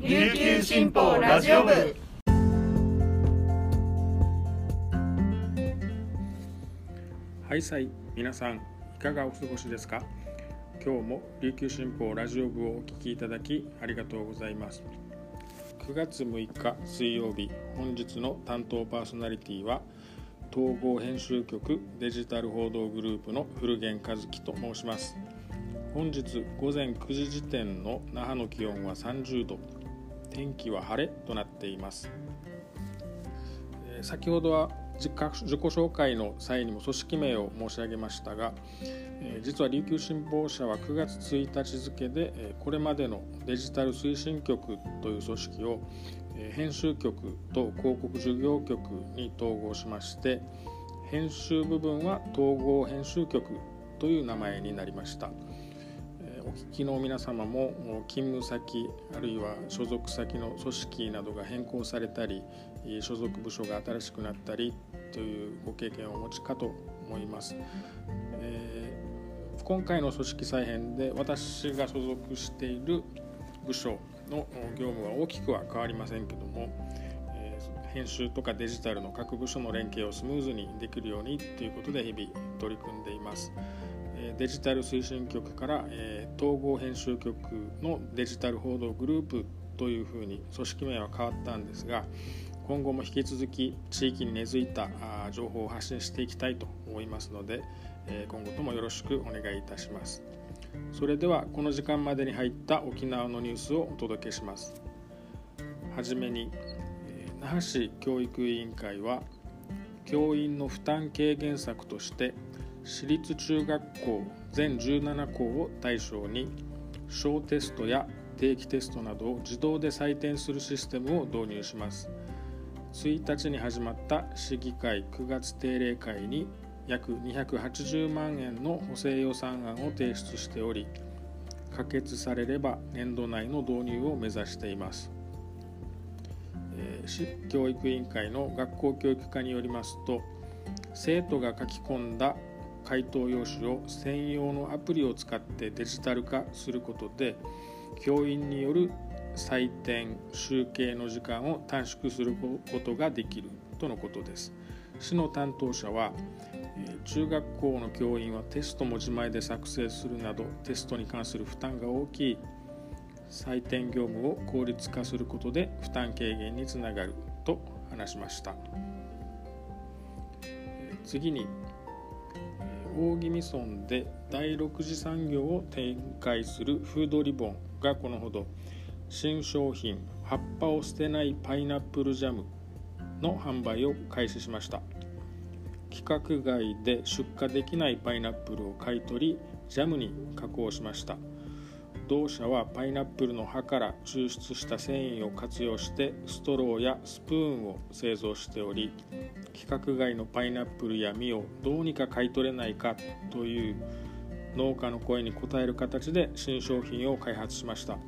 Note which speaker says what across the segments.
Speaker 1: 琉球新報ラジオ部。
Speaker 2: はいさい皆さんいかがお過ごしですか？今日も琉球新報ラジオ部をお聞きいただきありがとうございます。9月6日水曜日本日の担当パーソナリティは統合編集局デジタル報道グループの古源和樹と申します。本日午前9時時点の那覇の気温は30度。天気は晴れとなっています先ほどは自己紹介の際にも組織名を申し上げましたが、実は琉球新報社は9月1日付でこれまでのデジタル推進局という組織を編集局と広告事業局に統合しまして編集部分は統合編集局という名前になりました。お聞きの皆様も勤務先あるいは所属先の組織などが変更されたり所属部署が新しくなったりというご経験をお持ちかと思います。えー今回の組織再編で私が所属している部署の業務は大きくは変わりませんけども、えー編集とかデジタルの各部署の連携をスムーズにできるようにということで日々取り組んでいます。デジタル推進局から、統合編集局のデジタル報道グループというふうに組織名は変わったんですが今後も引き続き地域に根付いた情報を発信していきたいと思いますので、今後ともよろしくお願いいたします。それではこの時間までに入った沖縄のニュースをお届けします。はじめに、那覇市教育委員会は教員の負担軽減策として私立中学校全17校を対象に小テストや定期テストなどを自動で採点するシステムを導入します。1日に始まった市議会9月定例会に約280万円の補正予算案を提出しており可決されれば年度内の導入を目指しています。市教育委員会の学校教育課によりますと生徒が書き込んだ回答用紙を専用のアプリを使ってデジタル化することで教員による採点集計の時間を短縮することができるとのことです。市の担当者は中学校の教員はテストも自前で作成するなどテストに関する負担が大きい。採点業務を効率化することで負担軽減につながると話しました。次に大宜味村で第6次産業を展開するフードリボンがこのほど新商品葉っぱを捨てないパイナップルジャムの販売を開始しました。規格外で出荷できないパイナップルを買い取りジャムに加工しました。同社はパイナップルの葉から抽出した繊維を活用してストローやスプーンを製造しており規格外のパイナップルや実をどうにか買い取れないかという農家の声に応える形で新商品を開発しました。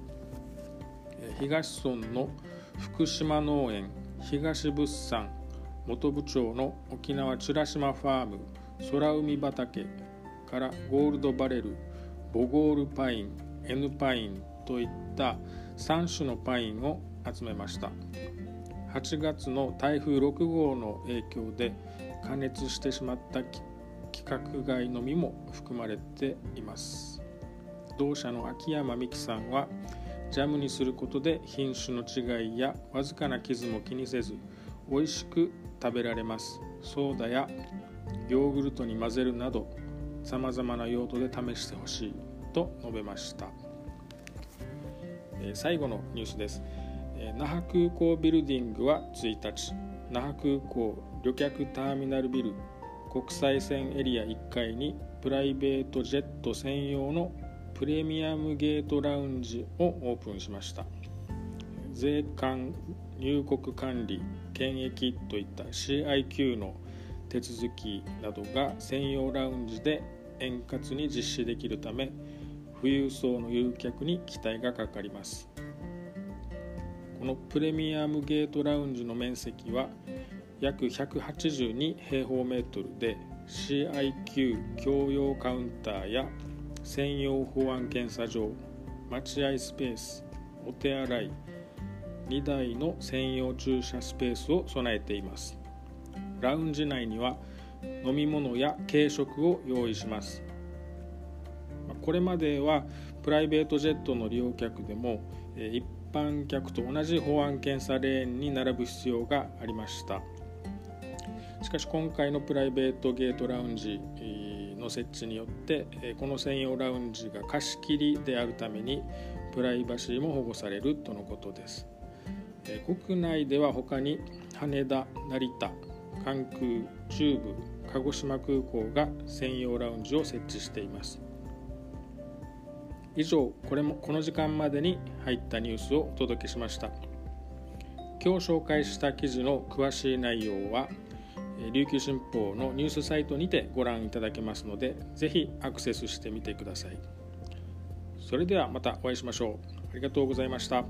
Speaker 2: 東村の福島農園東物産元部長の沖縄美ら島ファーム空海畑からゴールドバレルボゴールパイン N パインといった3種のパインを集めました。8月の台風6号の影響で加熱してしまった規格外の実も含まれています。同社の秋山美樹さんはジャムにすることで品種の違いやわずかな傷も気にせず美味しく食べられます。ソーダやヨーグルトに混ぜるなどさまざまな用途で試してほしいと述べました、最後のニュースです、那覇空港ビルディングは1日。那覇空港旅客ターミナルビル。国際線エリア1階にプライベートジェット専用のプレミアムゲートラウンジをオープンしました。税関入国管理検疫といった CIQ の手続きなどが専用ラウンジで円滑に実施できるため富裕層の誘客に期待がかかります。このプレミアムゲートラウンジの面積は約182平方メートルで CIQ 共用カウンターや専用保安検査場待合スペースお手洗い2台の専用駐車スペースを備えています。ラウンジ内には飲み物や軽食を用意します。これまではプライベートジェットの利用客でも一般客と同じ保安検査レーンに並ぶ必要がありました。しかし今回のプライベートゲートラウンジの設置によってこの専用ラウンジが貸し切りであるためにプライバシーも保護されるとのことです。国内では他に羽田成田関空中部鹿児島空港が専用ラウンジを設置しています。以上これもこの時間までに入ったニュースをお届けしました。今日紹介した記事の詳しい内容は琉球新報のニュースサイトにてご覧いただけますのでぜひアクセスしてみてください。それではまたお会いしましょう。ありがとうございました。